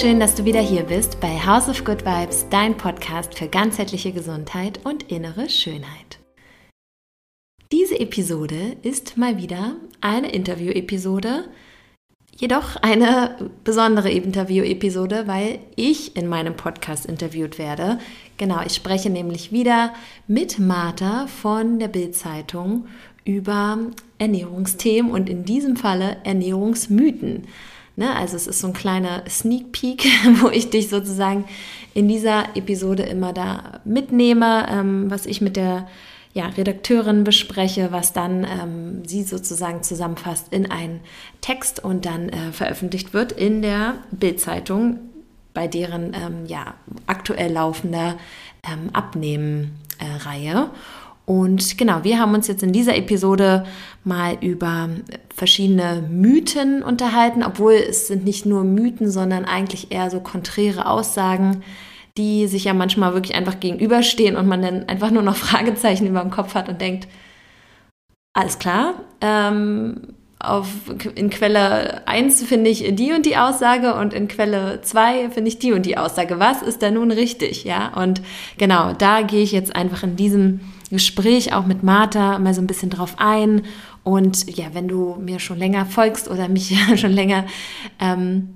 Schön, dass du wieder hier bist bei House of Good Vibes, dein Podcast für ganzheitliche Gesundheit und innere Schönheit. Diese Episode ist mal wieder eine Interview-Episode, jedoch eine besondere Interview-Episode, weil ich in meinem Podcast interviewt werde. Genau, ich spreche nämlich wieder mit Martha von der Bild-Zeitung über Ernährungsthemen und in diesem Falle Ernährungsmythen. Ne? Also es ist so ein kleiner Sneak Peek, wo ich dich sozusagen in dieser Episode immer da mitnehme, ähm, was ich mit der ja, Redakteurin bespreche, was dann ähm, sie sozusagen zusammenfasst in einen Text und dann äh, veröffentlicht wird in der Bildzeitung, bei deren ähm, ja, aktuell laufender ähm, Abnehmen-Reihe. Äh, und genau, wir haben uns jetzt in dieser Episode mal über verschiedene Mythen unterhalten, obwohl es sind nicht nur Mythen, sondern eigentlich eher so konträre Aussagen, die sich ja manchmal wirklich einfach gegenüberstehen und man dann einfach nur noch Fragezeichen über dem Kopf hat und denkt, alles klar, ähm, auf, in Quelle 1 finde ich die und die Aussage und in Quelle 2 finde ich die und die Aussage. Was ist da nun richtig? Ja, und genau, da gehe ich jetzt einfach in diesem Gespräch auch mit Martha mal so ein bisschen drauf ein. Und ja, wenn du mir schon länger folgst oder mich schon länger ähm,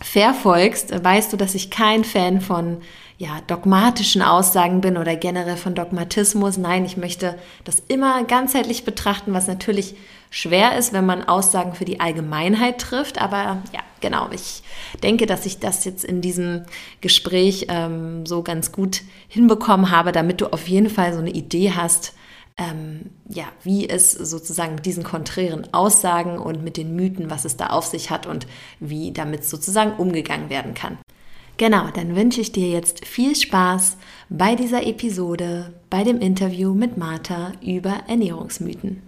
verfolgst, weißt du, dass ich kein Fan von ja, dogmatischen Aussagen bin oder generell von Dogmatismus. Nein, ich möchte das immer ganzheitlich betrachten, was natürlich schwer ist, wenn man Aussagen für die Allgemeinheit trifft. Aber ja, genau, ich denke, dass ich das jetzt in diesem Gespräch ähm, so ganz gut hinbekommen habe, damit du auf jeden Fall so eine Idee hast, ähm, ja, wie es sozusagen mit diesen konträren Aussagen und mit den Mythen, was es da auf sich hat und wie damit sozusagen umgegangen werden kann. Genau, dann wünsche ich dir jetzt viel Spaß bei dieser Episode, bei dem Interview mit Martha über Ernährungsmythen.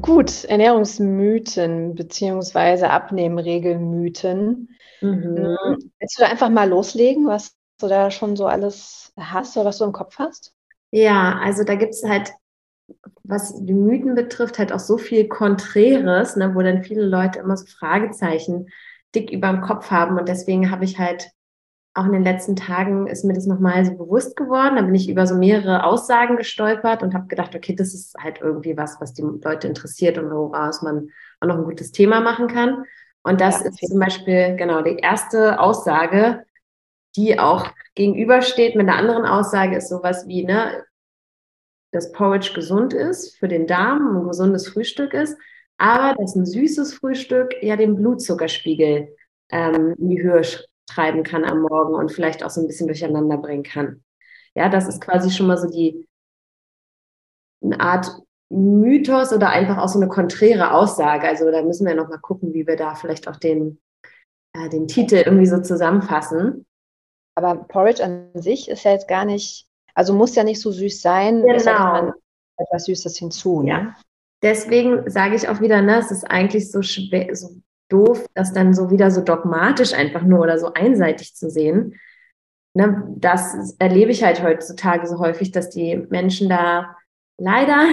Gut, Ernährungsmythen bzw. Abnehmregelmythen. Mhm. Willst du da einfach mal loslegen, was du da schon so alles hast oder was du im Kopf hast? Ja, also da gibt es halt was die Mythen betrifft, halt auch so viel Konträres, ne, wo dann viele Leute immer so Fragezeichen dick über dem Kopf haben. Und deswegen habe ich halt auch in den letzten Tagen ist mir das nochmal so bewusst geworden. Da bin ich über so mehrere Aussagen gestolpert und habe gedacht, okay, das ist halt irgendwie was, was die Leute interessiert und woraus man auch noch ein gutes Thema machen kann. Und das ja, ist zum Beispiel genau die erste Aussage, die auch gegenübersteht mit einer anderen Aussage, ist sowas wie, ne, dass Porridge gesund ist für den Darm, ein gesundes Frühstück ist, aber dass ein süßes Frühstück ja den Blutzuckerspiegel ähm, in die Höhe treiben kann am Morgen und vielleicht auch so ein bisschen durcheinander bringen kann. Ja, das ist quasi schon mal so die eine Art Mythos oder einfach auch so eine konträre Aussage. Also da müssen wir noch mal gucken, wie wir da vielleicht auch den, äh, den Titel irgendwie so zusammenfassen. Aber Porridge an sich ist ja jetzt gar nicht also muss ja nicht so süß sein, genau. es man etwas Süßes hinzu. Ne? Ja. Deswegen sage ich auch wieder, ne, es ist eigentlich so schwer, so doof, das dann so wieder so dogmatisch einfach nur oder so einseitig zu sehen. Ne, das erlebe ich halt heutzutage so häufig, dass die Menschen da leider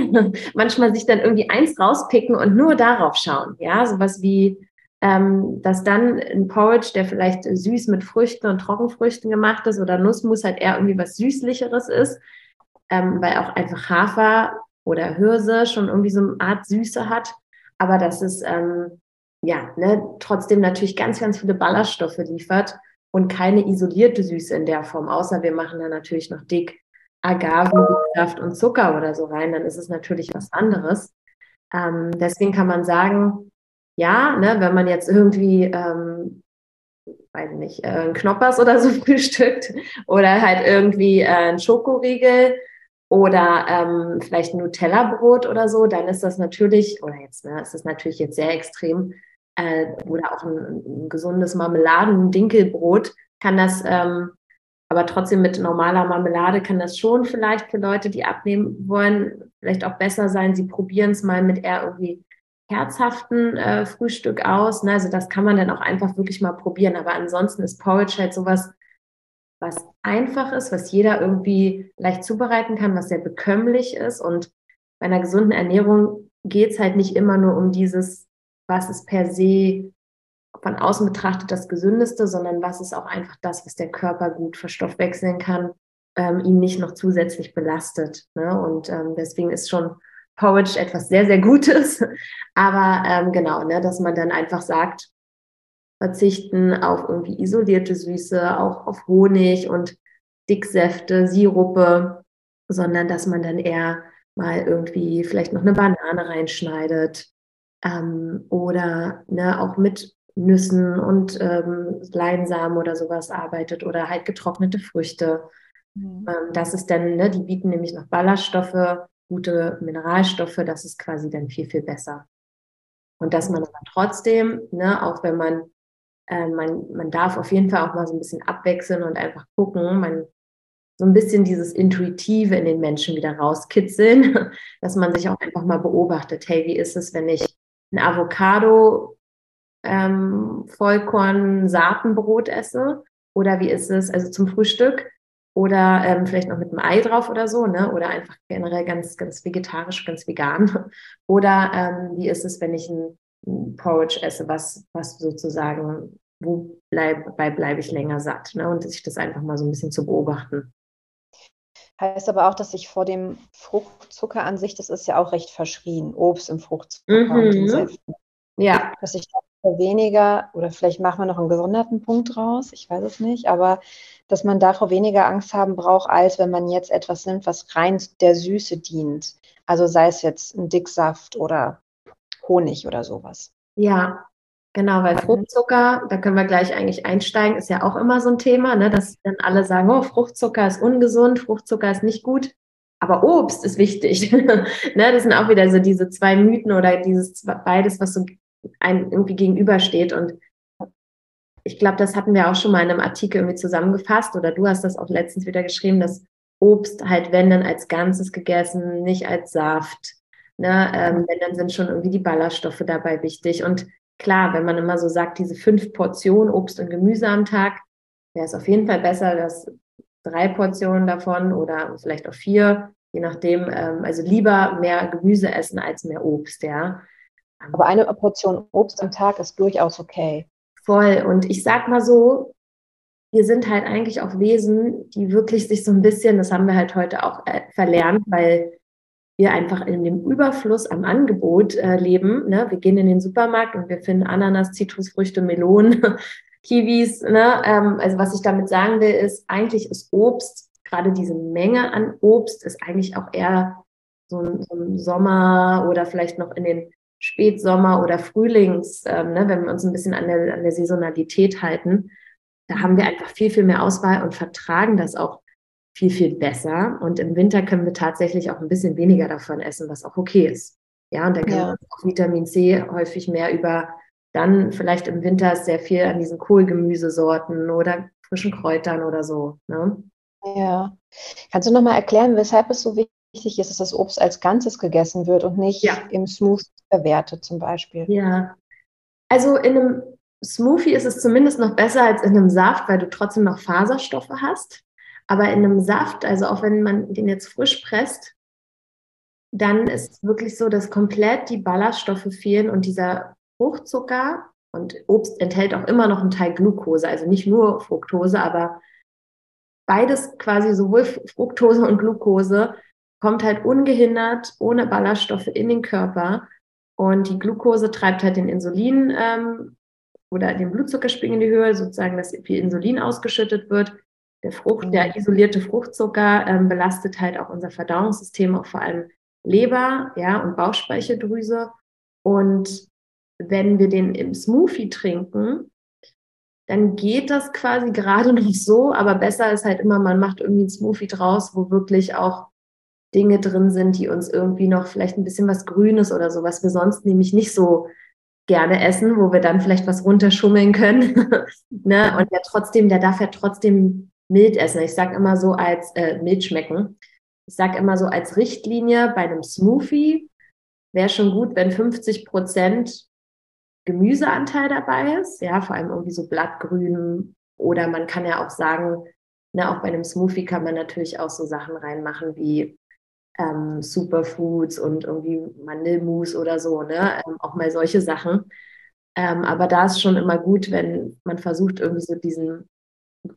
manchmal sich dann irgendwie eins rauspicken und nur darauf schauen. Ja, sowas wie, ähm, dass dann ein Porridge, der vielleicht süß mit Früchten und Trockenfrüchten gemacht ist oder Nussmus halt eher irgendwie was Süßlicheres ist, ähm, weil auch einfach Hafer oder Hirse schon irgendwie so eine Art Süße hat, aber dass es ähm, ja ne, trotzdem natürlich ganz, ganz viele Ballaststoffe liefert und keine isolierte Süße in der Form, außer wir machen da natürlich noch dick Agavensaft und Zucker oder so rein, dann ist es natürlich was anderes. Ähm, deswegen kann man sagen, ja, ne, wenn man jetzt irgendwie, ähm, weiß nicht, äh, ein Knoppers oder so frühstückt oder halt irgendwie äh, ein Schokoriegel oder ähm, vielleicht ein Nutella-Brot oder so, dann ist das natürlich, oder jetzt, ne, ist das natürlich jetzt sehr extrem, äh, oder auch ein, ein gesundes Marmeladen-Dinkelbrot kann das, ähm, aber trotzdem mit normaler Marmelade kann das schon vielleicht für Leute, die abnehmen wollen, vielleicht auch besser sein. Sie probieren es mal mit eher irgendwie herzhaften äh, Frühstück aus. Ne? Also das kann man dann auch einfach wirklich mal probieren. Aber ansonsten ist Porridge halt sowas, was einfach ist, was jeder irgendwie leicht zubereiten kann, was sehr bekömmlich ist. Und bei einer gesunden Ernährung geht es halt nicht immer nur um dieses, was ist per se von außen betrachtet das Gesündeste, sondern was ist auch einfach das, was der Körper gut verstoffwechseln kann, ähm, ihn nicht noch zusätzlich belastet. Ne? Und ähm, deswegen ist schon Porridge etwas sehr, sehr Gutes. Aber ähm, genau, ne, dass man dann einfach sagt, verzichten auf irgendwie isolierte Süße, auch auf Honig und Dicksäfte, Sirupe, sondern dass man dann eher mal irgendwie vielleicht noch eine Banane reinschneidet ähm, oder ne, auch mit Nüssen und ähm, Leinsamen oder sowas arbeitet oder halt getrocknete Früchte. Mhm. Ähm, das ist dann, ne, die bieten nämlich noch Ballaststoffe, gute Mineralstoffe, das ist quasi dann viel, viel besser. Und dass man aber trotzdem, ne, auch wenn man, äh, man, man darf auf jeden Fall auch mal so ein bisschen abwechseln und einfach gucken, man so ein bisschen dieses Intuitive in den Menschen wieder rauskitzeln, dass man sich auch einfach mal beobachtet, hey, wie ist es, wenn ich ein Avocado ähm, Vollkorn-Saatenbrot esse? Oder wie ist es, also zum Frühstück? Oder ähm, vielleicht noch mit einem Ei drauf oder so, ne? Oder einfach generell ganz, ganz vegetarisch, ganz vegan. Oder ähm, wie ist es, wenn ich ein, ein Porridge esse, was, was sozusagen, wo bleib, bei bleibe ich länger satt, ne? Und sich das einfach mal so ein bisschen zu beobachten. Heißt aber auch, dass ich vor dem Fruchtzucker an sich, das ist ja auch recht verschrien, Obst im Fruchtzucker mhm. und Säften. Ja. Dass ich weniger, oder vielleicht machen wir noch einen gesonderten Punkt raus, ich weiß es nicht, aber dass man davor weniger Angst haben braucht, als wenn man jetzt etwas nimmt, was rein der Süße dient. Also sei es jetzt ein Dicksaft oder Honig oder sowas. Ja, genau, weil Fruchtzucker, da können wir gleich eigentlich einsteigen, ist ja auch immer so ein Thema, ne, dass dann alle sagen, oh, Fruchtzucker ist ungesund, Fruchtzucker ist nicht gut. Aber Obst ist wichtig. ne, das sind auch wieder so diese zwei Mythen oder dieses beides, was so einem irgendwie gegenübersteht. Und ich glaube, das hatten wir auch schon mal in einem Artikel irgendwie zusammengefasst oder du hast das auch letztens wieder geschrieben, dass Obst halt, wenn dann als Ganzes gegessen, nicht als Saft. Ne? Ähm, wenn dann sind schon irgendwie die Ballaststoffe dabei wichtig. Und klar, wenn man immer so sagt, diese fünf Portionen Obst und Gemüse am Tag, wäre es auf jeden Fall besser, dass drei Portionen davon oder vielleicht auch vier, je nachdem, ähm, also lieber mehr Gemüse essen als mehr Obst, ja. Aber eine Portion Obst am Tag ist durchaus okay. Voll. Und ich sag mal so, wir sind halt eigentlich auch Wesen, die wirklich sich so ein bisschen, das haben wir halt heute auch äh, verlernt, weil wir einfach in dem Überfluss am Angebot äh, leben. Ne? Wir gehen in den Supermarkt und wir finden Ananas, Zitrusfrüchte, Melonen, Kiwis. Ne? Ähm, also was ich damit sagen will, ist, eigentlich ist Obst, gerade diese Menge an Obst, ist eigentlich auch eher so ein, so ein Sommer oder vielleicht noch in den Spätsommer oder Frühlings, ähm, ne, wenn wir uns ein bisschen an der, an der Saisonalität halten, da haben wir einfach viel, viel mehr Auswahl und vertragen das auch viel, viel besser. Und im Winter können wir tatsächlich auch ein bisschen weniger davon essen, was auch okay ist. Ja, und dann können ja. wir auch Vitamin C häufig mehr über dann vielleicht im Winter sehr viel an diesen Kohlgemüsesorten oder frischen Kräutern oder so. Ne? Ja. Kannst du nochmal erklären, weshalb es so wichtig ist, dass das Obst als Ganzes gegessen wird und nicht ja. im Smoothie verwertet zum Beispiel. Ja, also in einem Smoothie ist es zumindest noch besser als in einem Saft, weil du trotzdem noch Faserstoffe hast. Aber in einem Saft, also auch wenn man den jetzt frisch presst, dann ist es wirklich so, dass komplett die Ballaststoffe fehlen und dieser Fruchtzucker und Obst enthält auch immer noch einen Teil Glucose, also nicht nur Fructose, aber beides quasi sowohl Fructose und Glucose kommt halt ungehindert ohne Ballaststoffe in den Körper und die Glucose treibt halt den Insulin ähm, oder den Blutzuckerspiegel in die Höhe, sozusagen, dass viel Insulin ausgeschüttet wird. Der Frucht, der mhm. isolierte Fruchtzucker ähm, belastet halt auch unser Verdauungssystem, auch vor allem Leber, ja, und Bauchspeicheldrüse. Und wenn wir den im Smoothie trinken, dann geht das quasi gerade noch so, aber besser ist halt immer, man macht irgendwie einen Smoothie draus, wo wirklich auch Dinge drin sind, die uns irgendwie noch vielleicht ein bisschen was Grünes oder so, was wir sonst nämlich nicht so gerne essen, wo wir dann vielleicht was runterschummeln können. ne? Und der trotzdem, der darf ja trotzdem mild essen. Ich sage immer so als äh, mild schmecken. Ich sage immer so als Richtlinie bei einem Smoothie wäre schon gut, wenn 50 Prozent Gemüseanteil dabei ist. Ja, vor allem irgendwie so Blattgrün oder man kann ja auch sagen, Ne, auch bei einem Smoothie kann man natürlich auch so Sachen reinmachen wie ähm, Superfoods und irgendwie Mandelmus oder so, ne? Ähm, auch mal solche Sachen. Ähm, aber da ist schon immer gut, wenn man versucht, irgendwie so diesen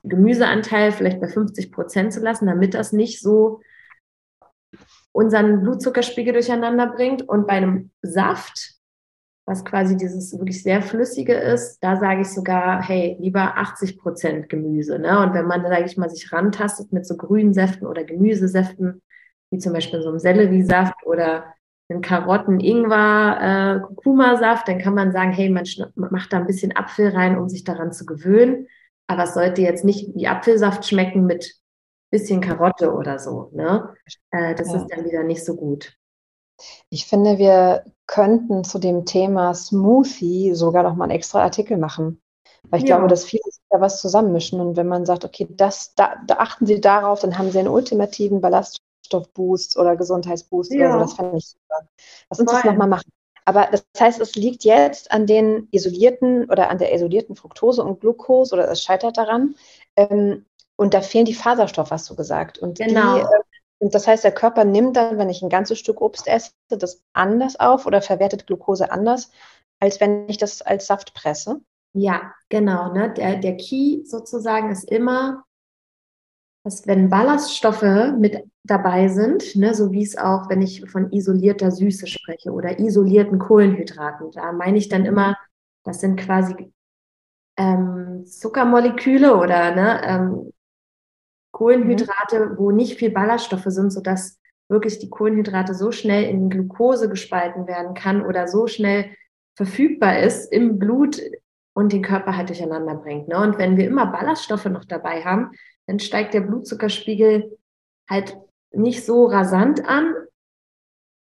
Gemüseanteil vielleicht bei 50 Prozent zu lassen, damit das nicht so unseren Blutzuckerspiegel durcheinander bringt. Und bei einem Saft, was quasi dieses wirklich sehr flüssige ist, da sage ich sogar, hey, lieber 80 Prozent Gemüse. Ne? Und wenn man, sage ich mal, sich rantastet mit so grünen Säften oder Gemüsesäften, wie zum Beispiel so einem Selleriesaft oder einen Karotten, Ingwer, äh, dann kann man sagen, hey, man macht da ein bisschen Apfel rein, um sich daran zu gewöhnen. Aber es sollte jetzt nicht wie Apfelsaft schmecken mit bisschen Karotte oder so. Ne? Äh, das ja. ist dann wieder nicht so gut. Ich finde, wir könnten zu dem Thema Smoothie sogar noch mal einen extra Artikel machen. Weil ich ja. glaube, dass viele da was zusammenmischen. Und wenn man sagt, okay, das, da, da, achten Sie darauf, dann haben Sie einen ultimativen Ballaststoffboost oder Gesundheitsboost ja. oder so. Das fände ich super. Lass uns Voll. das nochmal machen. Aber das heißt, es liegt jetzt an den isolierten oder an der isolierten Fructose und Glucose oder es scheitert daran, ähm, und da fehlen die Faserstoffe, hast du gesagt. Und genau. Die, äh, und das heißt, der Körper nimmt dann, wenn ich ein ganzes Stück Obst esse, das anders auf oder verwertet Glucose anders, als wenn ich das als Saft presse. Ja, genau. Ne? Der, der Key sozusagen ist immer, dass wenn Ballaststoffe mit dabei sind, ne, so wie es auch, wenn ich von isolierter Süße spreche oder isolierten Kohlenhydraten, da meine ich dann immer, das sind quasi ähm, Zuckermoleküle oder ne, ähm, Kohlenhydrate, mhm. wo nicht viel Ballaststoffe sind, sodass wirklich die Kohlenhydrate so schnell in Glucose gespalten werden kann oder so schnell verfügbar ist im Blut und den Körper halt durcheinander bringt. Ne? Und wenn wir immer Ballaststoffe noch dabei haben, dann steigt der Blutzuckerspiegel halt nicht so rasant an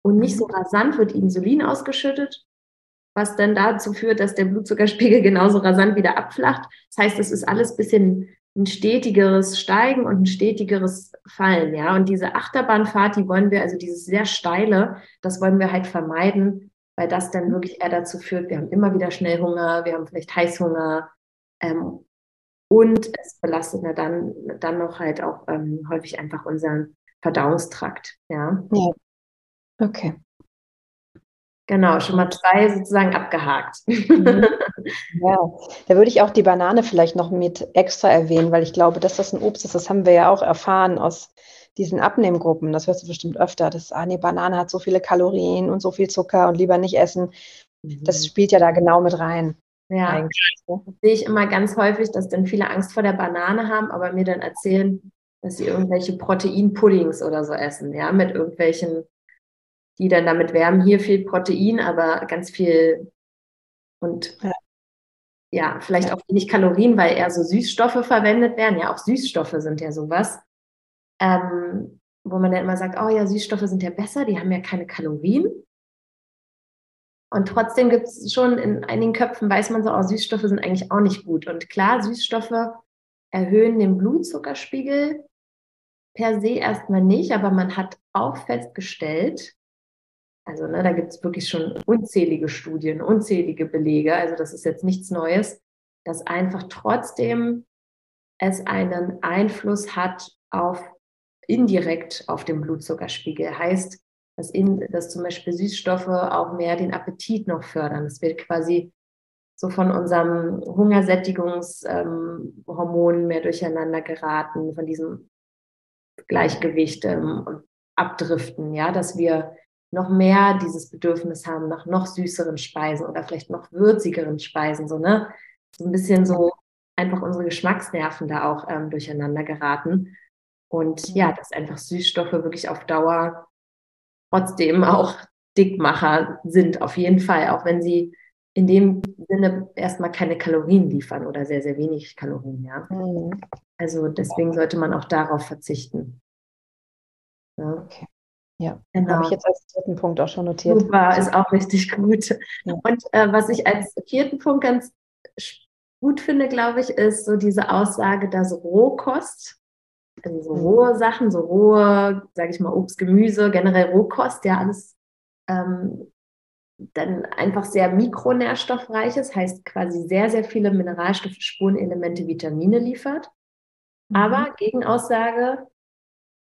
und nicht so mhm. rasant wird Insulin ausgeschüttet, was dann dazu führt, dass der Blutzuckerspiegel genauso rasant wieder abflacht. Das heißt, es ist alles bisschen ein stetigeres Steigen und ein stetigeres Fallen, ja. Und diese Achterbahnfahrt, die wollen wir, also dieses sehr steile, das wollen wir halt vermeiden, weil das dann wirklich eher dazu führt, wir haben immer wieder schnell Hunger, wir haben vielleicht Heißhunger ähm, und es belastet ja dann, dann noch halt auch ähm, häufig einfach unseren Verdauungstrakt, ja. Ja. Okay. Genau, schon mal zwei sozusagen abgehakt. Mhm. Ja, da würde ich auch die Banane vielleicht noch mit extra erwähnen, weil ich glaube, dass das ein Obst ist, das haben wir ja auch erfahren aus diesen Abnehmgruppen. Das hörst du bestimmt öfter, dass, ah nee, Banane hat so viele Kalorien und so viel Zucker und lieber nicht essen. Das mhm. spielt ja da genau mit rein. Ja, ne? sehe ich immer ganz häufig, dass dann viele Angst vor der Banane haben, aber mir dann erzählen, dass sie irgendwelche Proteinpuddings oder so essen, ja, mit irgendwelchen die dann damit wärmen, hier viel Protein, aber ganz viel und ja, ja vielleicht auch wenig Kalorien, weil eher so Süßstoffe verwendet werden. Ja, auch Süßstoffe sind ja sowas. Ähm, wo man dann immer sagt, oh ja, Süßstoffe sind ja besser, die haben ja keine Kalorien. Und trotzdem gibt es schon in einigen Köpfen, weiß man so, oh, Süßstoffe sind eigentlich auch nicht gut. Und klar, Süßstoffe erhöhen den Blutzuckerspiegel per se erstmal nicht, aber man hat auch festgestellt, also ne, da gibt es wirklich schon unzählige Studien, unzählige Belege. Also das ist jetzt nichts Neues, dass einfach trotzdem es einen Einfluss hat auf indirekt auf den Blutzuckerspiegel. Heißt, dass, in, dass zum Beispiel Süßstoffe auch mehr den Appetit noch fördern. Es wird quasi so von unserem Hungersättigungshormon ähm, mehr durcheinander geraten, von diesem Gleichgewicht ähm, abdriften, ja, dass wir noch mehr dieses Bedürfnis haben nach noch süßeren Speisen oder vielleicht noch würzigeren Speisen, so, ne? So ein bisschen so einfach unsere Geschmacksnerven da auch ähm, durcheinander geraten. Und ja, dass einfach Süßstoffe wirklich auf Dauer trotzdem auch Dickmacher sind, auf jeden Fall, auch wenn sie in dem Sinne erstmal keine Kalorien liefern oder sehr, sehr wenig Kalorien, ja. Mhm. Also deswegen sollte man auch darauf verzichten. Ja. Okay. Ja, genau. habe ich jetzt als dritten Punkt auch schon notiert. Super, ist auch richtig gut. Ja. Und äh, was ich als vierten Punkt ganz gut finde, glaube ich, ist so diese Aussage, dass Rohkost, also so rohe Sachen, so rohe, sage ich mal, Obst, Gemüse, generell Rohkost, ja alles ähm, dann einfach sehr mikronährstoffreich ist, heißt quasi sehr, sehr viele Mineralstoffe, Spurenelemente, Vitamine liefert. Mhm. Aber Gegenaussage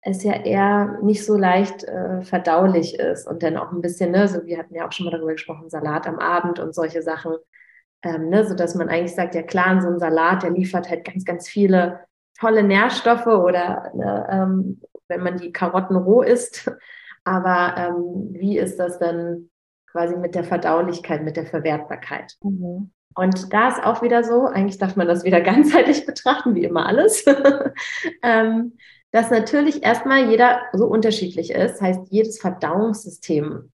es ja eher nicht so leicht äh, verdaulich ist und dann auch ein bisschen, ne, so wir hatten ja auch schon mal darüber gesprochen, Salat am Abend und solche Sachen, ähm, ne, so dass man eigentlich sagt, ja klar, so ein Salat, der liefert halt ganz, ganz viele tolle Nährstoffe oder ne, ähm, wenn man die Karotten roh isst, aber ähm, wie ist das dann quasi mit der Verdaulichkeit, mit der Verwertbarkeit? Mhm. Und da ist auch wieder so, eigentlich darf man das wieder ganzheitlich betrachten, wie immer alles. ähm, dass natürlich erstmal jeder so unterschiedlich ist. Heißt, jedes Verdauungssystem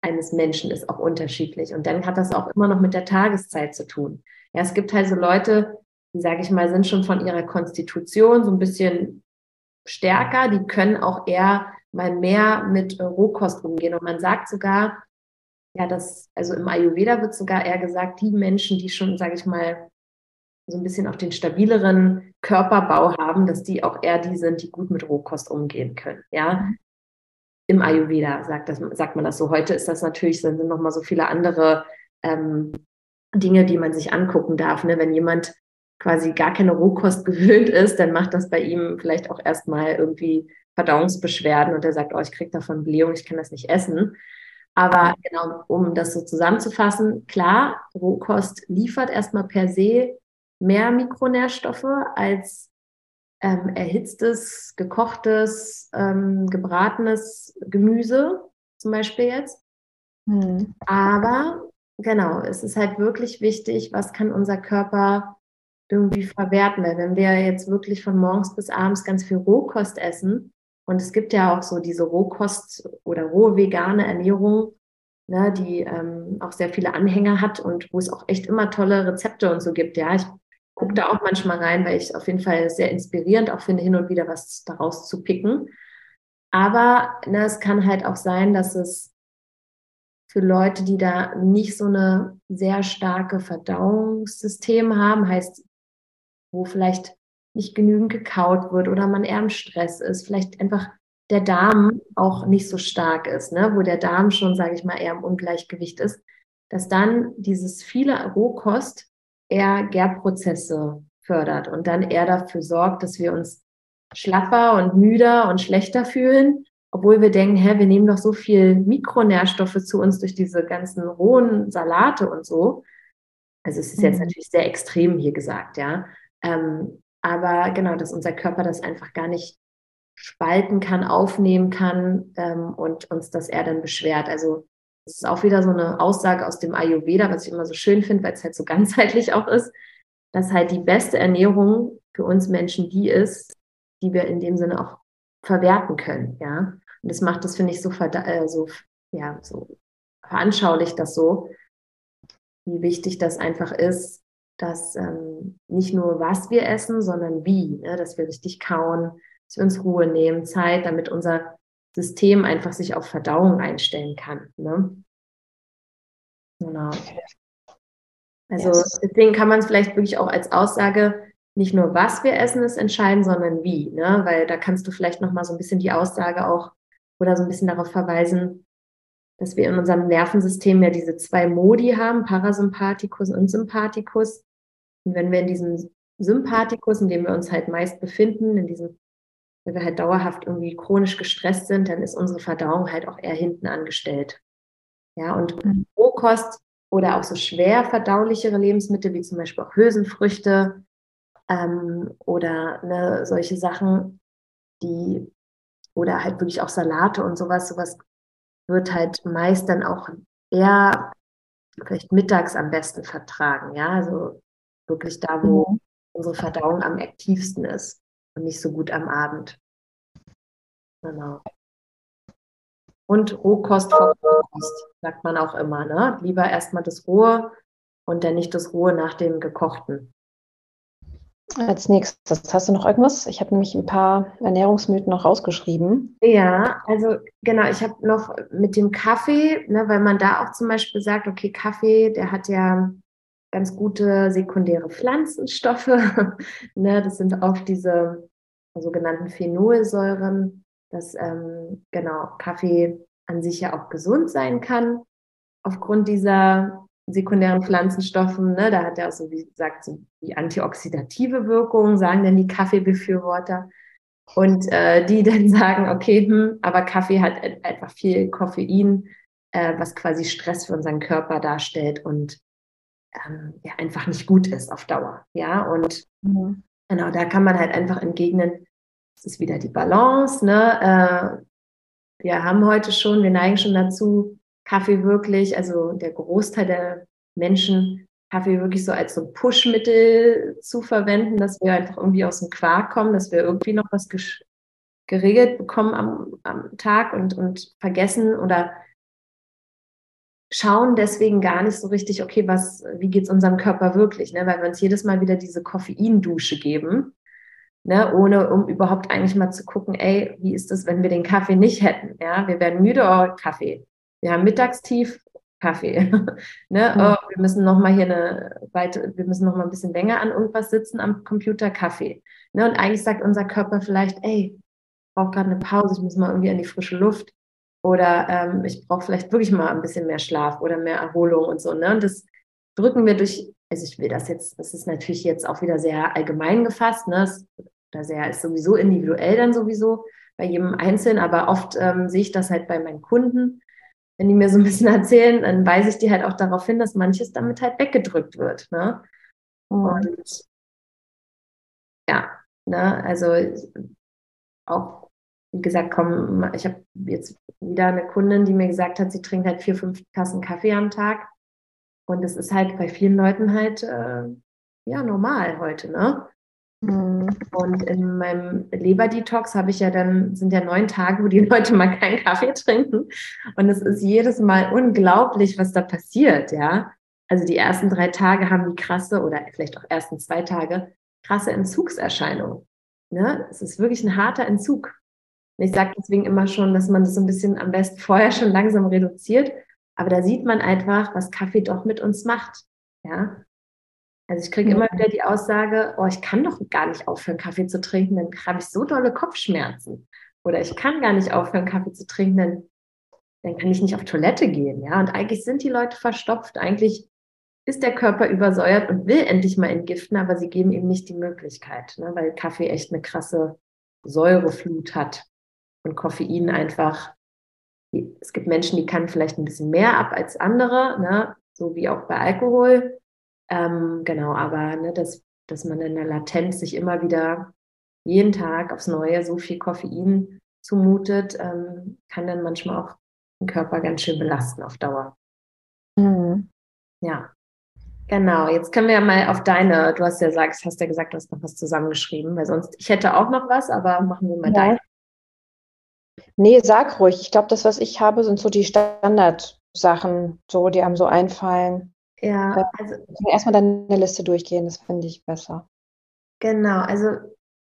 eines Menschen ist auch unterschiedlich. Und dann hat das auch immer noch mit der Tageszeit zu tun. Ja, es gibt halt so Leute, die, sage ich mal, sind schon von ihrer Konstitution so ein bisschen stärker. Die können auch eher mal mehr mit Rohkost umgehen. Und man sagt sogar, ja, das, also im Ayurveda wird sogar eher gesagt, die Menschen, die schon, sage ich mal, so ein bisschen auch den stabileren Körperbau haben, dass die auch eher die sind, die gut mit Rohkost umgehen können. Ja, im Ayurveda sagt, das, sagt man das so. Heute ist das natürlich, sind noch mal so viele andere ähm, Dinge, die man sich angucken darf. Ne? Wenn jemand quasi gar keine Rohkost gewöhnt ist, dann macht das bei ihm vielleicht auch erstmal irgendwie Verdauungsbeschwerden und er sagt, oh, ich kriege davon Blähung, ich kann das nicht essen. Aber genau, um das so zusammenzufassen, klar, Rohkost liefert erstmal per se mehr Mikronährstoffe als ähm, erhitztes, gekochtes, ähm, gebratenes Gemüse, zum Beispiel jetzt. Mhm. Aber genau, es ist halt wirklich wichtig, was kann unser Körper irgendwie verwerten. Weil wenn wir jetzt wirklich von morgens bis abends ganz viel Rohkost essen, und es gibt ja auch so diese Rohkost oder rohe vegane Ernährung, ne, die ähm, auch sehr viele Anhänger hat und wo es auch echt immer tolle Rezepte und so gibt. Ja, ich gucke da auch manchmal rein, weil ich auf jeden Fall sehr inspirierend auch finde, hin und wieder was daraus zu picken. Aber ne, es kann halt auch sein, dass es für Leute, die da nicht so eine sehr starke Verdauungssystem haben, heißt, wo vielleicht nicht genügend gekaut wird oder man eher im Stress ist, vielleicht einfach der Darm auch nicht so stark ist, ne? wo der Darm schon, sage ich mal, eher im Ungleichgewicht ist, dass dann dieses viele Rohkost eher Gärprozesse fördert und dann eher dafür sorgt, dass wir uns schlapper und müder und schlechter fühlen, obwohl wir denken, hä, wir nehmen doch so viel Mikronährstoffe zu uns durch diese ganzen rohen Salate und so. Also es ist jetzt mhm. natürlich sehr extrem hier gesagt, ja. Ähm, aber genau, dass unser Körper das einfach gar nicht spalten kann, aufnehmen kann ähm, und uns das eher dann beschwert. Also das ist auch wieder so eine Aussage aus dem Ayurveda, was ich immer so schön finde, weil es halt so ganzheitlich auch ist, dass halt die beste Ernährung für uns Menschen die ist, die wir in dem Sinne auch verwerten können, ja. Und das macht das, finde ich, so, äh, so, ja, so veranschaulicht das so, wie wichtig das einfach ist, dass ähm, nicht nur was wir essen, sondern wie, ne? dass wir richtig kauen, dass wir uns Ruhe nehmen, Zeit, damit unser System einfach sich auf Verdauung einstellen kann. Ne? Genau. Also yes. deswegen kann man es vielleicht wirklich auch als Aussage nicht nur was wir essen ist entscheiden, sondern wie, ne? Weil da kannst du vielleicht noch mal so ein bisschen die Aussage auch oder so ein bisschen darauf verweisen, dass wir in unserem Nervensystem ja diese zwei Modi haben, Parasympathikus und Sympathikus. Und wenn wir in diesem Sympathikus, in dem wir uns halt meist befinden, in diesem wenn wir halt dauerhaft irgendwie chronisch gestresst sind, dann ist unsere Verdauung halt auch eher hinten angestellt. Ja, und mhm. Rohkost oder auch so schwer verdaulichere Lebensmittel, wie zum Beispiel auch Hülsenfrüchte ähm, oder ne, solche Sachen, die oder halt wirklich auch Salate und sowas, sowas wird halt meist dann auch eher vielleicht mittags am besten vertragen, ja, also wirklich da, wo mhm. unsere Verdauung am aktivsten ist und nicht so gut am Abend. Genau. Und Rohkost vor Rohkost, sagt man auch immer. Ne? Lieber erstmal das Rohe und dann nicht das Rohe nach dem Gekochten. Als nächstes, hast du noch irgendwas? Ich habe nämlich ein paar Ernährungsmythen noch rausgeschrieben. Ja, also genau, ich habe noch mit dem Kaffee, ne, weil man da auch zum Beispiel sagt, okay, Kaffee, der hat ja ganz gute sekundäre Pflanzenstoffe. ne, das sind auch diese sogenannten Phenolsäuren, dass ähm, genau Kaffee an sich ja auch gesund sein kann aufgrund dieser sekundären Pflanzenstoffen. Ne? Da hat er auch so, wie gesagt, so die antioxidative Wirkung, sagen dann die Kaffeebefürworter. Und äh, die dann sagen, okay, hm, aber Kaffee hat einfach viel Koffein, äh, was quasi Stress für unseren Körper darstellt und ähm, ja, einfach nicht gut ist auf Dauer. Ja, und mhm. genau, da kann man halt einfach entgegnen, es ist wieder die Balance. Ne? Äh, wir haben heute schon, wir neigen schon dazu, Kaffee wirklich, also der Großteil der Menschen Kaffee wirklich so als so Pushmittel zu verwenden, dass wir einfach irgendwie aus dem Quark kommen, dass wir irgendwie noch was geregelt bekommen am, am Tag und, und vergessen oder schauen deswegen gar nicht so richtig, okay, was, wie geht es unserem Körper wirklich, ne? weil wir uns jedes Mal wieder diese Koffeindusche geben, ne? ohne um überhaupt eigentlich mal zu gucken, ey, wie ist das, wenn wir den Kaffee nicht hätten? Ja, wir werden müde, oh, Kaffee. Wir haben Mittagstief, Kaffee. ne? Mhm. Oh, wir müssen noch mal hier eine weite, wir müssen noch mal ein bisschen länger an irgendwas sitzen am Computer, Kaffee. Ne? Und eigentlich sagt unser Körper vielleicht, ey, ich brauche gerade eine Pause, ich muss mal irgendwie an die frische Luft oder ähm, ich brauche vielleicht wirklich mal ein bisschen mehr Schlaf oder mehr Erholung und so. Ne? Und das drücken wir durch, also ich will das jetzt, das ist natürlich jetzt auch wieder sehr allgemein gefasst, ne? Das, sehr, ist sowieso individuell dann sowieso bei jedem Einzelnen, aber oft ähm, sehe ich das halt bei meinen Kunden, wenn die mir so ein bisschen erzählen, dann weise ich die halt auch darauf hin, dass manches damit halt weggedrückt wird. Ne? Mhm. Und ja, ne, also auch, wie gesagt, komm, ich habe jetzt wieder eine Kundin, die mir gesagt hat, sie trinkt halt vier, fünf Tassen Kaffee am Tag. Und das ist halt bei vielen Leuten halt äh, ja normal heute, ne? Mhm. Und in meinem Leber-Detox habe ich ja dann, sind ja neun Tage, wo die Leute mal keinen Kaffee trinken. Und es ist jedes Mal unglaublich, was da passiert, ja. Also die ersten drei Tage haben die krasse, oder vielleicht auch ersten zwei Tage, krasse Entzugserscheinungen. Ne? Es ist wirklich ein harter Entzug. Ich sage deswegen immer schon, dass man das so ein bisschen am besten vorher schon langsam reduziert. Aber da sieht man einfach, was Kaffee doch mit uns macht. Ja, also ich kriege immer wieder die Aussage, oh, ich kann doch gar nicht aufhören, Kaffee zu trinken, dann habe ich so dolle Kopfschmerzen. Oder ich kann gar nicht aufhören, Kaffee zu trinken, dann, dann kann ich nicht auf Toilette gehen. Ja? Und eigentlich sind die Leute verstopft. Eigentlich ist der Körper übersäuert und will endlich mal entgiften, aber sie geben ihm nicht die Möglichkeit, ne? weil Kaffee echt eine krasse Säureflut hat und Koffein einfach. Es gibt Menschen, die kann vielleicht ein bisschen mehr ab als andere, ne? so wie auch bei Alkohol. Ähm, genau, aber ne, dass, dass man in der Latenz sich immer wieder jeden Tag aufs Neue so viel Koffein zumutet, ähm, kann dann manchmal auch den Körper ganz schön belasten auf Dauer. Mhm. Ja. Genau, jetzt können wir ja mal auf deine, du hast ja gesagt, hast ja gesagt, du hast noch was zusammengeschrieben, weil sonst, ich hätte auch noch was, aber machen wir mal ja. deine. Nee, sag ruhig. Ich glaube, das, was ich habe, sind so die Standardsachen, so, die einem so einfallen. Ja, also erstmal deine Liste durchgehen, das finde ich besser. Genau, also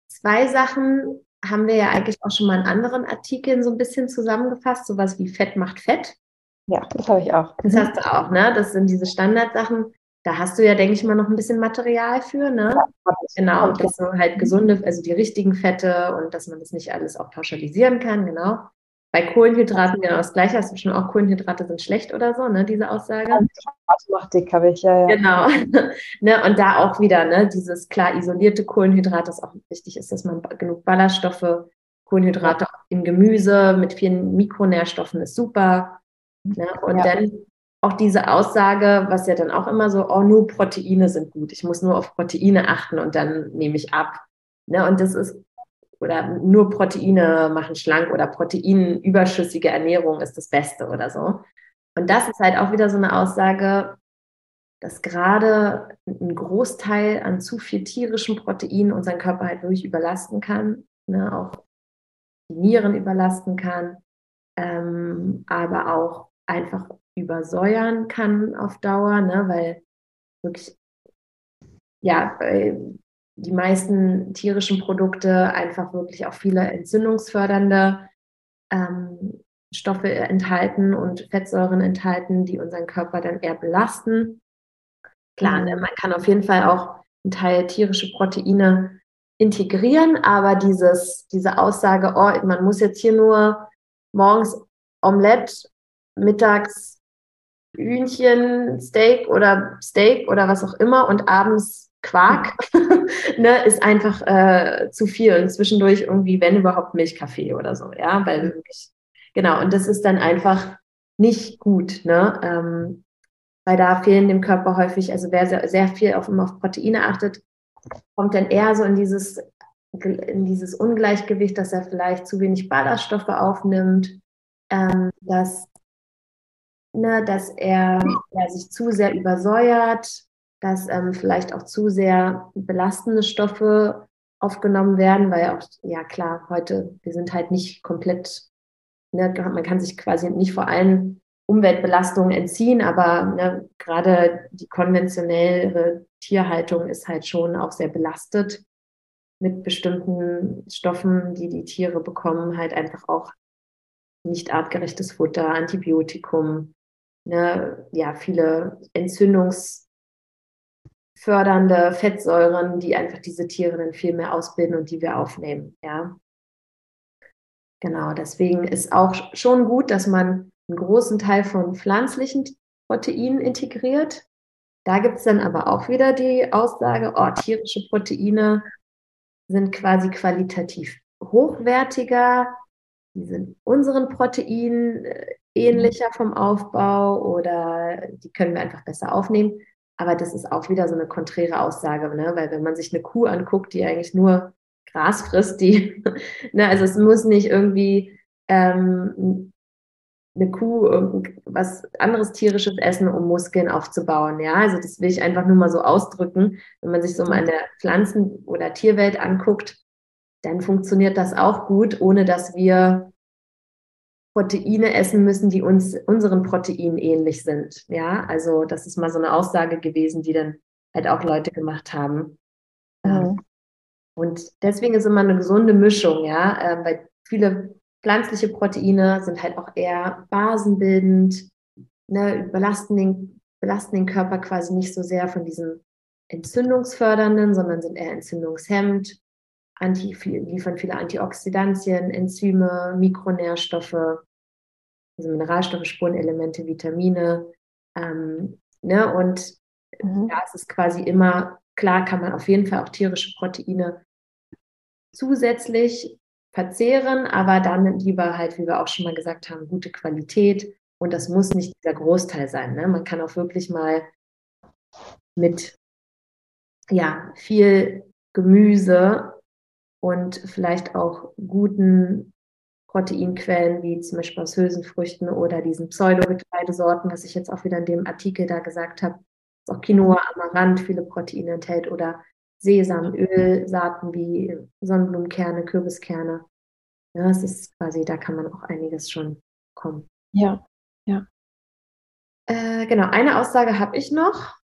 zwei Sachen haben wir ja eigentlich auch schon mal in anderen Artikeln so ein bisschen zusammengefasst, sowas wie Fett macht Fett. Ja, das habe ich auch. Das mhm. hast du auch, ne? Das sind diese Standardsachen. Da hast du ja, denke ich mal, noch ein bisschen Material für, ne? Ja, genau, dass du halt gesunde, also die richtigen Fette und dass man das nicht alles auch pauschalisieren kann, genau. Bei Kohlenhydraten genau das Gleiche. Hast du schon auch Kohlenhydrate sind schlecht oder so, ne, diese Aussage? Ja, macht dick, habe ich, ja, ja. Genau. ne, und da auch wieder, ne, dieses klar isolierte Kohlenhydrat, das auch wichtig ist, dass man genug Ballaststoffe, Kohlenhydrate ja. im Gemüse mit vielen Mikronährstoffen ist super. Ne? Und ja. dann auch diese Aussage, was ja dann auch immer so, oh, nur Proteine sind gut. Ich muss nur auf Proteine achten und dann nehme ich ab. Ne? Und das ist oder nur Proteine machen schlank oder proteinüberschüssige Ernährung ist das Beste oder so. Und das ist halt auch wieder so eine Aussage, dass gerade ein Großteil an zu viel tierischen Proteinen unseren Körper halt wirklich überlasten kann, ne, auch die Nieren überlasten kann, ähm, aber auch einfach übersäuern kann auf Dauer, ne, weil wirklich ja, die meisten tierischen Produkte einfach wirklich auch viele entzündungsfördernde ähm, Stoffe enthalten und Fettsäuren enthalten, die unseren Körper dann eher belasten. Klar, ne, man kann auf jeden Fall auch einen Teil tierische Proteine integrieren, aber dieses, diese Aussage, oh, man muss jetzt hier nur morgens Omelette, mittags Hühnchen, Steak oder Steak oder was auch immer und abends Quark, ne, ist einfach äh, zu viel und zwischendurch irgendwie, wenn überhaupt Milchkaffee oder so, ja, weil wirklich, genau, und das ist dann einfach nicht gut, ne, ähm, weil da fehlen dem Körper häufig, also wer sehr, sehr viel auf, auf Proteine achtet, kommt dann eher so in dieses, in dieses Ungleichgewicht, dass er vielleicht zu wenig Ballaststoffe aufnimmt, ähm, dass, ne, dass er ja, sich zu sehr übersäuert, dass ähm, vielleicht auch zu sehr belastende Stoffe aufgenommen werden, weil auch, ja klar, heute, wir sind halt nicht komplett, ne, man kann sich quasi nicht vor allen Umweltbelastungen entziehen, aber ne, gerade die konventionelle Tierhaltung ist halt schon auch sehr belastet mit bestimmten Stoffen, die die Tiere bekommen, halt einfach auch nicht artgerechtes Futter, Antibiotikum, ne, ja, viele entzündungsfördernde Fettsäuren, die einfach diese Tiere dann viel mehr ausbilden und die wir aufnehmen, ja. Genau, deswegen ist auch schon gut, dass man einen großen Teil von pflanzlichen Proteinen integriert. Da gibt es dann aber auch wieder die Aussage, oh, tierische Proteine sind quasi qualitativ hochwertiger, die sind unseren Proteinen äh, ähnlicher vom Aufbau oder die können wir einfach besser aufnehmen. Aber das ist auch wieder so eine konträre Aussage, ne? weil wenn man sich eine Kuh anguckt, die eigentlich nur Gras frisst, die, ne, also es muss nicht irgendwie ähm, eine Kuh was anderes tierisches essen, um Muskeln aufzubauen. Ja, also das will ich einfach nur mal so ausdrücken. Wenn man sich so mal in der Pflanzen- oder Tierwelt anguckt, dann funktioniert das auch gut, ohne dass wir Proteine essen müssen, die uns unseren Proteinen ähnlich sind. Ja, also das ist mal so eine Aussage gewesen, die dann halt auch Leute gemacht haben. Mhm. Und deswegen ist immer eine gesunde Mischung, ja, äh, weil viele Pflanzliche Proteine sind halt auch eher basenbildend, ne, belasten, den, belasten den Körper quasi nicht so sehr von diesem entzündungsfördernden, sondern sind eher entzündungshemmend, anti, liefern viele Antioxidantien, Enzyme, Mikronährstoffe, also Mineralstoffe, Spurenelemente, Vitamine. Ähm, ne, und mhm. da ist es quasi immer, klar kann man auf jeden Fall auch tierische Proteine zusätzlich verzehren, aber dann lieber halt, wie wir auch schon mal gesagt haben, gute Qualität. Und das muss nicht dieser Großteil sein. Ne? Man kann auch wirklich mal mit ja, viel Gemüse und vielleicht auch guten Proteinquellen, wie zum Beispiel aus Hülsenfrüchten oder diesen Pseudogetreidesorten, was ich jetzt auch wieder in dem Artikel da gesagt habe, dass auch Quinoa, Amaranth viele Proteine enthält oder Sesamöl, Saaten wie Sonnenblumenkerne, Kürbiskerne. Ja, es ist quasi, da kann man auch einiges schon kommen. Ja, ja. Äh, genau, eine Aussage habe ich noch.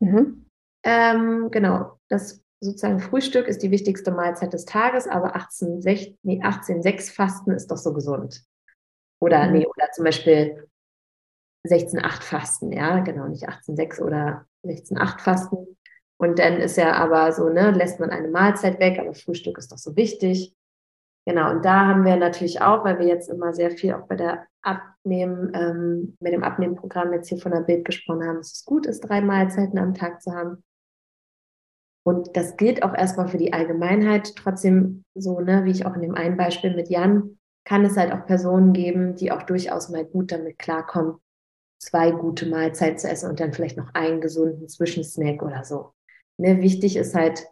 Mhm. Ähm, genau, das sozusagen Frühstück ist die wichtigste Mahlzeit des Tages, aber 18,6 nee, 18, Fasten ist doch so gesund. Oder, mhm. nee, oder zum Beispiel 16,8 Fasten, ja, genau, nicht 18,6 oder 16,8 Fasten. Und dann ist ja aber so, ne, lässt man eine Mahlzeit weg, aber Frühstück ist doch so wichtig. Genau, und da haben wir natürlich auch, weil wir jetzt immer sehr viel auch bei der Abnehmen, ähm, mit dem Abnehmprogramm jetzt hier von der Bild gesprochen haben, dass es gut ist, drei Mahlzeiten am Tag zu haben. Und das gilt auch erstmal für die Allgemeinheit. Trotzdem, so, ne, wie ich auch in dem einen Beispiel mit Jan, kann es halt auch Personen geben, die auch durchaus mal gut damit klarkommen, zwei gute Mahlzeiten zu essen und dann vielleicht noch einen gesunden Zwischensnack oder so. Ne, wichtig ist halt,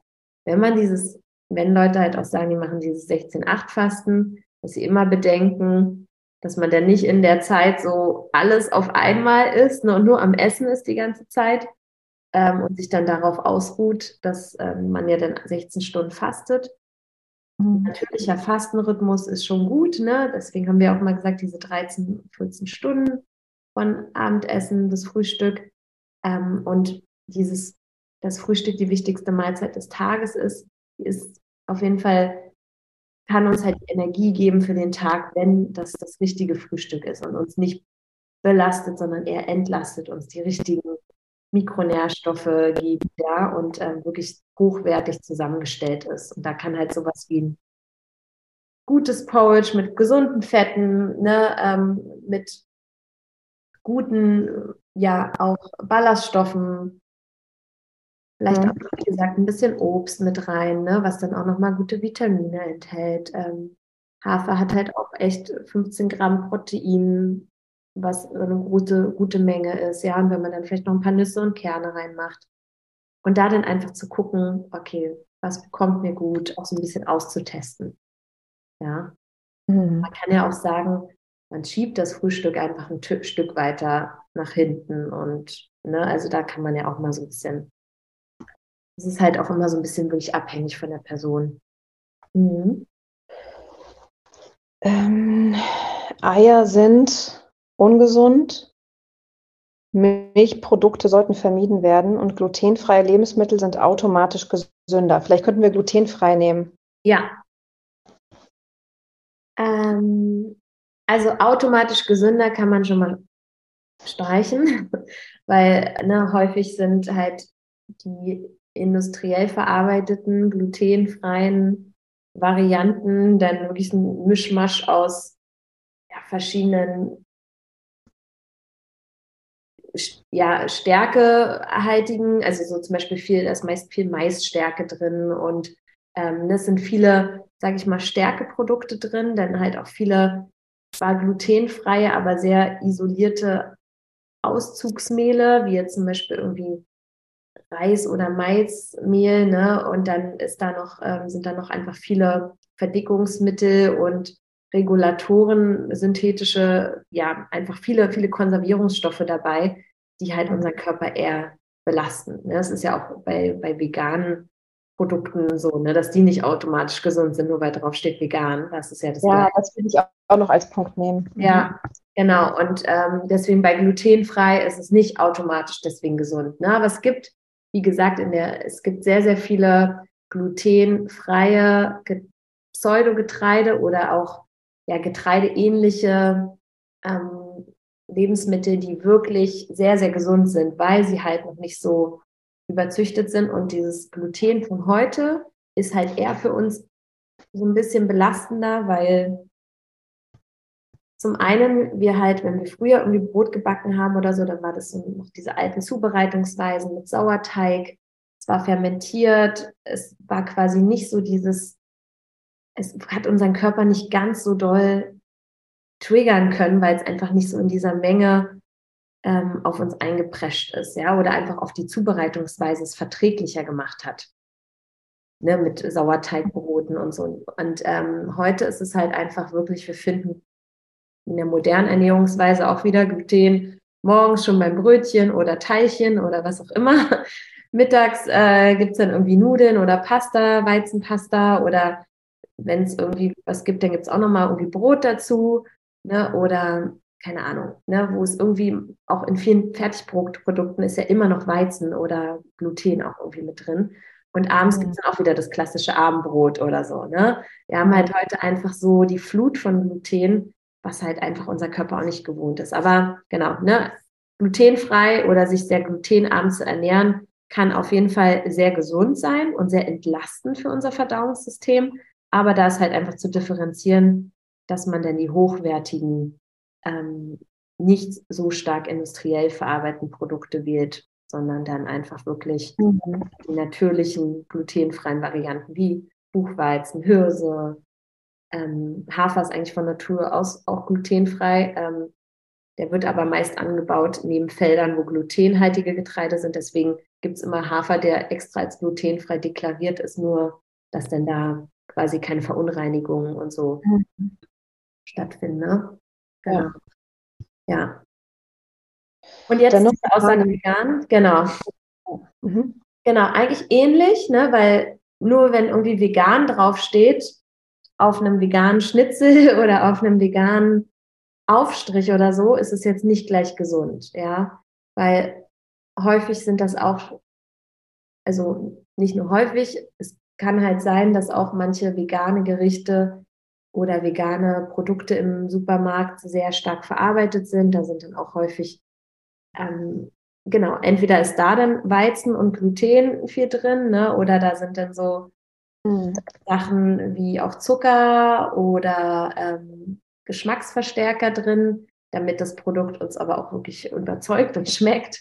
wenn man dieses, wenn Leute halt auch sagen, die machen dieses 16-8-Fasten, dass sie immer bedenken, dass man dann nicht in der Zeit so alles auf einmal ist ne, und nur am Essen ist die ganze Zeit ähm, und sich dann darauf ausruht, dass ähm, man ja dann 16 Stunden fastet. Mhm. Natürlicher Fastenrhythmus ist schon gut, ne? deswegen haben wir auch mal gesagt, diese 13, 14 Stunden von Abendessen bis Frühstück ähm, und dieses das Frühstück die wichtigste Mahlzeit des Tages ist, ist auf jeden Fall, kann uns halt Energie geben für den Tag, wenn das das richtige Frühstück ist und uns nicht belastet, sondern eher entlastet, uns die richtigen Mikronährstoffe gibt, ja, und ähm, wirklich hochwertig zusammengestellt ist. Und da kann halt sowas wie ein gutes Porridge mit gesunden Fetten, ne, ähm, mit guten, ja, auch Ballaststoffen. Vielleicht mhm. auch, wie gesagt, ein bisschen Obst mit rein, ne, was dann auch nochmal gute Vitamine enthält. Ähm, Hafer hat halt auch echt 15 Gramm Protein, was eine gute, gute Menge ist, ja. Und wenn man dann vielleicht noch ein paar Nüsse und Kerne reinmacht. Und da dann einfach zu gucken, okay, was bekommt mir gut, auch so ein bisschen auszutesten. Ja. Mhm. Man kann ja auch sagen, man schiebt das Frühstück einfach ein Stück weiter nach hinten und ne, also da kann man ja auch mal so ein bisschen, es ist halt auch immer so ein bisschen wirklich abhängig von der Person. Mhm. Ähm, Eier sind ungesund. Milchprodukte sollten vermieden werden und glutenfreie Lebensmittel sind automatisch gesünder. Vielleicht könnten wir glutenfrei nehmen. Ja. Ähm, also automatisch gesünder kann man schon mal streichen, weil ne, häufig sind halt die industriell verarbeiteten, glutenfreien Varianten dann wirklich ein Mischmasch aus ja, verschiedenen ja, stärkehaltigen, also so zum Beispiel viel, da ist meist viel Maisstärke drin und ähm, das sind viele, sage ich mal, Stärkeprodukte drin, dann halt auch viele zwar glutenfreie, aber sehr isolierte Auszugsmehle, wie jetzt zum Beispiel irgendwie Reis oder Maismehl, ne? Und dann ist da noch, ähm, sind da noch einfach viele Verdickungsmittel und Regulatoren, synthetische, ja, einfach viele, viele Konservierungsstoffe dabei, die halt unseren Körper eher belasten. Ne? Das ist ja auch bei, bei veganen Produkten so, ne, dass die nicht automatisch gesund sind, nur weil drauf steht vegan. Das ist ja das. Ja, Gleiche. das will ich auch noch als Punkt nehmen. Ja, genau. Und ähm, deswegen bei glutenfrei ist es nicht automatisch deswegen gesund. Ne? Aber es gibt, wie gesagt, in der, es gibt sehr, sehr viele glutenfreie Pseudogetreide oder auch ja, getreideähnliche ähm, Lebensmittel, die wirklich sehr, sehr gesund sind, weil sie halt noch nicht so überzüchtet sind. Und dieses Gluten von heute ist halt eher für uns so ein bisschen belastender, weil zum einen wir halt, wenn wir früher irgendwie Brot gebacken haben oder so, dann war das so noch diese alten Zubereitungsweisen mit Sauerteig. Es war fermentiert, es war quasi nicht so dieses, es hat unseren Körper nicht ganz so doll triggern können, weil es einfach nicht so in dieser Menge ähm, auf uns eingeprescht ist, ja, oder einfach auf die Zubereitungsweise es verträglicher gemacht hat. Ne, mit Sauerteigbroten und so. Und ähm, heute ist es halt einfach wirklich, wir finden in der modernen Ernährungsweise auch wieder Gluten morgens schon beim Brötchen oder Teilchen oder was auch immer. Mittags äh, gibt es dann irgendwie Nudeln oder Pasta, Weizenpasta oder wenn es irgendwie was gibt, dann gibt es auch nochmal irgendwie Brot dazu. Ne? Oder keine Ahnung, ne, wo es irgendwie auch in vielen Fertigprodukten ist ja immer noch Weizen oder Gluten auch irgendwie mit drin. Und abends mhm. gibt es dann auch wieder das klassische Abendbrot oder so. Ne? Wir haben halt heute einfach so die Flut von Gluten, was halt einfach unser Körper auch nicht gewohnt ist. Aber genau, ne, glutenfrei oder sich sehr glutenarm zu ernähren, kann auf jeden Fall sehr gesund sein und sehr entlastend für unser Verdauungssystem. Aber da ist halt einfach zu differenzieren, dass man dann die hochwertigen ähm, nicht so stark industriell verarbeiteten Produkte wählt, sondern dann einfach wirklich mhm. die natürlichen glutenfreien Varianten wie Buchweizen, Hirse, ähm, Hafer ist eigentlich von Natur aus auch glutenfrei. Ähm, der wird aber meist angebaut neben Feldern, wo glutenhaltige Getreide sind. Deswegen gibt es immer Hafer, der extra als glutenfrei deklariert ist, nur dass dann da quasi keine Verunreinigungen und so mhm. stattfinden. Ne? Genau. Ja. Und jetzt Dann die Aussage vegan, genau. Mhm. Genau, eigentlich ähnlich, ne, weil nur wenn irgendwie vegan draufsteht, auf einem veganen Schnitzel oder auf einem veganen Aufstrich oder so, ist es jetzt nicht gleich gesund, ja, weil häufig sind das auch, also nicht nur häufig, es kann halt sein, dass auch manche vegane Gerichte oder vegane Produkte im Supermarkt sehr stark verarbeitet sind. Da sind dann auch häufig, ähm, genau, entweder ist da dann Weizen und Gluten viel drin, ne? oder da sind dann so mhm. Sachen wie auch Zucker oder ähm, Geschmacksverstärker drin, damit das Produkt uns aber auch wirklich überzeugt und schmeckt.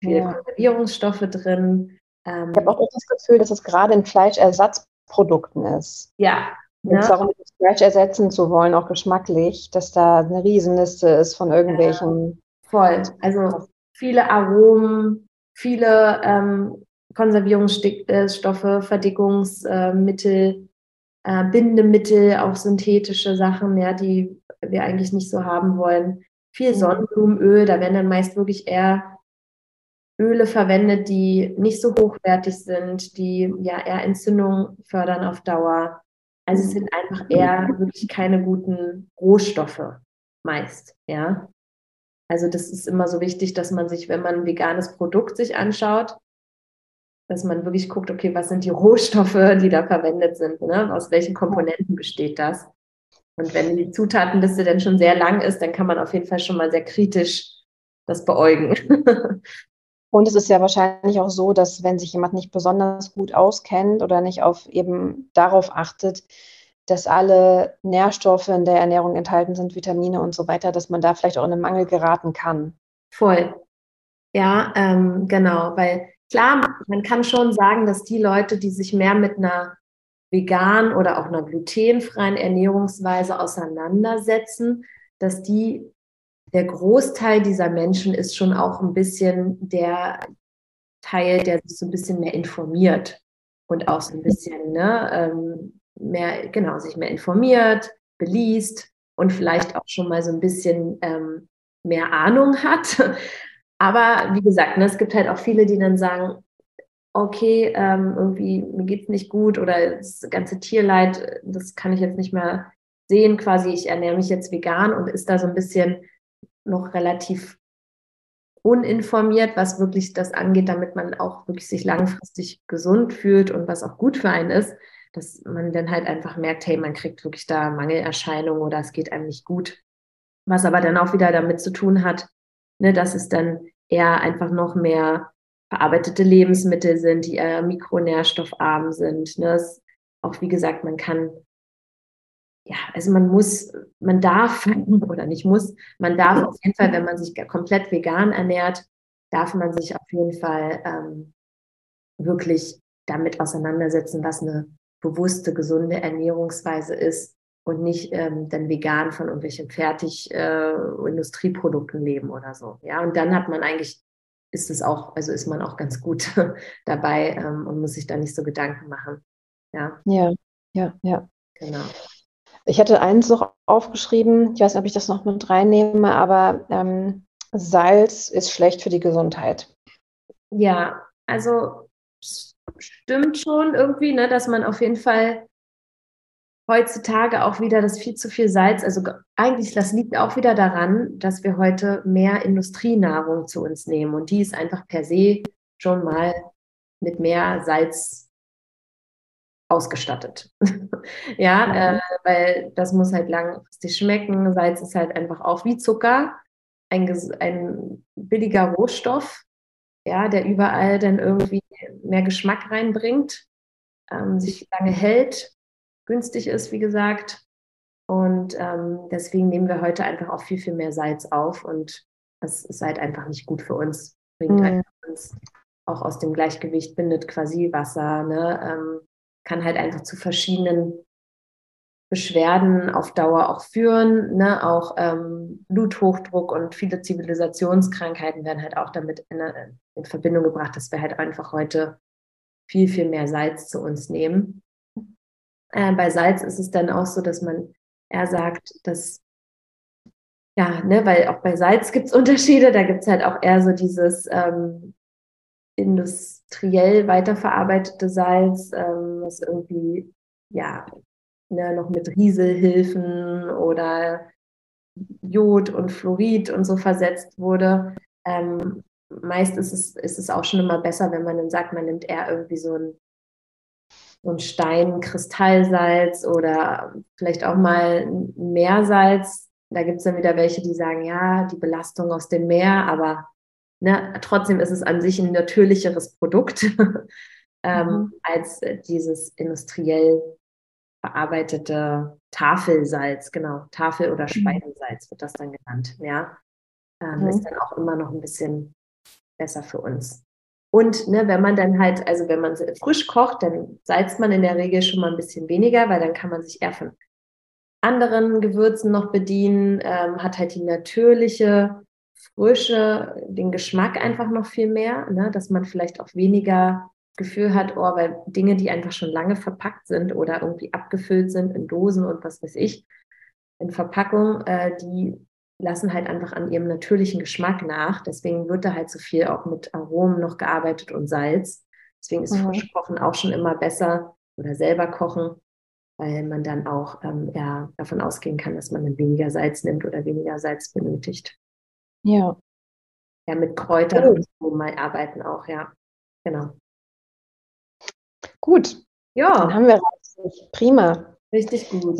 Viele ja. Konservierungsstoffe drin. Ähm, ich habe auch das Gefühl, dass es gerade in Fleischersatzprodukten ist. Ja. Es darum Fleisch ersetzen zu wollen, auch geschmacklich, dass da eine Riesenliste ist von irgendwelchen. Ja, voll. Also viele Aromen, viele ähm, Konservierungsstoffe, Verdickungsmittel, äh, Bindemittel, auch synthetische Sachen, ja, die wir eigentlich nicht so haben wollen. Viel mhm. Sonnenblumenöl, da werden dann meist wirklich eher Öle verwendet, die nicht so hochwertig sind, die ja eher Entzündung fördern auf Dauer. Also es sind einfach eher wirklich keine guten Rohstoffe meist, ja. Also das ist immer so wichtig, dass man sich, wenn man ein veganes Produkt sich anschaut, dass man wirklich guckt, okay, was sind die Rohstoffe, die da verwendet sind, ne? aus welchen Komponenten besteht das. Und wenn die Zutatenliste dann schon sehr lang ist, dann kann man auf jeden Fall schon mal sehr kritisch das beäugen. Und es ist ja wahrscheinlich auch so, dass wenn sich jemand nicht besonders gut auskennt oder nicht auf eben darauf achtet, dass alle Nährstoffe in der Ernährung enthalten sind, Vitamine und so weiter, dass man da vielleicht auch in einen Mangel geraten kann. Voll. Ja, ähm, genau, weil klar, man kann schon sagen, dass die Leute, die sich mehr mit einer veganen oder auch einer glutenfreien Ernährungsweise auseinandersetzen, dass die, der Großteil dieser Menschen ist schon auch ein bisschen der Teil, der sich so ein bisschen mehr informiert und auch so ein bisschen ne, ähm, mehr, genau, sich mehr informiert, beliest und vielleicht auch schon mal so ein bisschen ähm, mehr Ahnung hat. Aber wie gesagt, ne, es gibt halt auch viele, die dann sagen, okay, ähm, irgendwie mir geht es nicht gut oder das ganze Tierleid, das kann ich jetzt nicht mehr sehen, quasi ich ernähre mich jetzt vegan und ist da so ein bisschen noch relativ uninformiert, was wirklich das angeht, damit man auch wirklich sich langfristig gesund fühlt und was auch gut für einen ist, dass man dann halt einfach merkt, hey, man kriegt wirklich da Mangelerscheinungen oder es geht einem nicht gut. Was aber dann auch wieder damit zu tun hat, ne, dass es dann eher einfach noch mehr verarbeitete Lebensmittel sind, die eher mikronährstoffarm sind. Ne? Auch wie gesagt, man kann, ja, also man muss, man darf oder nicht muss, man darf auf jeden Fall, wenn man sich komplett vegan ernährt, darf man sich auf jeden Fall ähm, wirklich damit auseinandersetzen, was eine bewusste, gesunde Ernährungsweise ist und nicht ähm, dann vegan von irgendwelchen fertig äh, leben oder so. Ja, und dann hat man eigentlich ist es auch, also ist man auch ganz gut dabei ähm, und muss sich da nicht so Gedanken machen. Ja, ja, ja. ja. Genau. Ich hatte eins noch aufgeschrieben, ich weiß nicht, ob ich das noch mit reinnehme, aber ähm, Salz ist schlecht für die Gesundheit. Ja, also stimmt schon irgendwie, ne, dass man auf jeden Fall heutzutage auch wieder das viel zu viel Salz. Also eigentlich, das liegt auch wieder daran, dass wir heute mehr Industrienahrung zu uns nehmen. Und die ist einfach per se schon mal mit mehr Salz ausgestattet. ja, mhm. äh, weil das muss halt langfristig schmecken. Salz ist halt einfach auch wie Zucker, ein, ein billiger Rohstoff, ja, der überall dann irgendwie mehr Geschmack reinbringt, ähm, sich lange hält günstig ist, wie gesagt. Und ähm, deswegen nehmen wir heute einfach auch viel, viel mehr Salz auf und das ist halt einfach nicht gut für uns. Bringt mhm. uns auch aus dem Gleichgewicht, bindet quasi Wasser, ne? ähm, kann halt einfach zu verschiedenen Beschwerden auf Dauer auch führen. Ne? Auch ähm, Bluthochdruck und viele Zivilisationskrankheiten werden halt auch damit in, in Verbindung gebracht, dass wir halt einfach heute viel, viel mehr Salz zu uns nehmen. Äh, bei Salz ist es dann auch so, dass man eher sagt, dass, ja, ne, weil auch bei Salz gibt es Unterschiede, da gibt es halt auch eher so dieses ähm, industriell weiterverarbeitete Salz, ähm, was irgendwie, ja, ne, noch mit Rieselhilfen oder Jod und Fluorid und so versetzt wurde. Ähm, meist ist es, ist es auch schon immer besser, wenn man dann sagt, man nimmt eher irgendwie so ein so ein Steinkristallsalz oder vielleicht auch mal Meersalz. Da gibt es dann wieder welche, die sagen, ja, die Belastung aus dem Meer, aber ne, trotzdem ist es an sich ein natürlicheres Produkt ähm, mhm. als dieses industriell verarbeitete Tafelsalz, genau, Tafel- oder mhm. Speisensalz wird das dann genannt, ja. Ähm, mhm. Ist dann auch immer noch ein bisschen besser für uns. Und ne, wenn man dann halt, also wenn man frisch kocht, dann salzt man in der Regel schon mal ein bisschen weniger, weil dann kann man sich eher von anderen Gewürzen noch bedienen, ähm, hat halt die natürliche Frische, den Geschmack einfach noch viel mehr, ne, dass man vielleicht auch weniger Gefühl hat, oh, weil Dinge, die einfach schon lange verpackt sind oder irgendwie abgefüllt sind in Dosen und was weiß ich, in Verpackung, äh, die lassen halt einfach an ihrem natürlichen Geschmack nach. Deswegen wird da halt so viel auch mit Aromen noch gearbeitet und Salz. Deswegen ist mhm. Frischkochen auch schon immer besser oder selber kochen, weil man dann auch ähm, ja, davon ausgehen kann, dass man dann weniger Salz nimmt oder weniger Salz benötigt. Ja. Ja, mit Kräutern und so mal arbeiten auch, ja. Genau. Gut. Ja. Dann haben wir das. Prima. Richtig gut.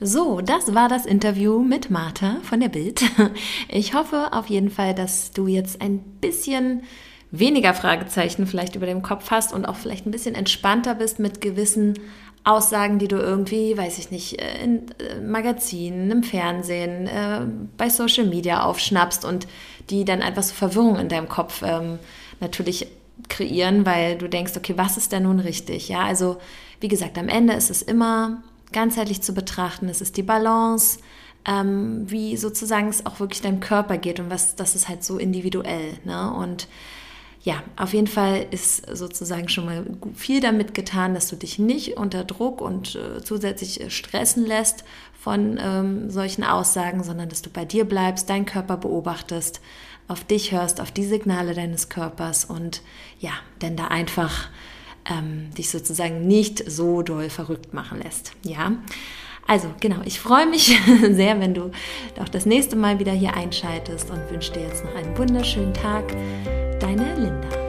So, das war das Interview mit Martha von der Bild. Ich hoffe auf jeden Fall, dass du jetzt ein bisschen weniger Fragezeichen vielleicht über dem Kopf hast und auch vielleicht ein bisschen entspannter bist mit gewissen Aussagen, die du irgendwie, weiß ich nicht, äh, in äh, Magazinen, im Fernsehen, äh, bei Social Media aufschnappst und die dann einfach so Verwirrung in deinem Kopf ähm, natürlich kreieren, weil du denkst, okay, was ist denn nun richtig? Ja, also wie gesagt, am Ende ist es immer ganzheitlich zu betrachten. Es ist die Balance, ähm, wie sozusagen es auch wirklich deinem Körper geht und was, das ist halt so individuell. Ne? Und ja, auf jeden Fall ist sozusagen schon mal viel damit getan, dass du dich nicht unter Druck und äh, zusätzlich stressen lässt von ähm, solchen Aussagen, sondern dass du bei dir bleibst, deinen Körper beobachtest, auf dich hörst, auf die Signale deines Körpers und ja, denn da einfach ähm, dich sozusagen nicht so doll verrückt machen lässt. Ja. Also genau, ich freue mich sehr, wenn du auch das nächste Mal wieder hier einschaltest und wünsche dir jetzt noch einen wunderschönen Tag. Deine Linda.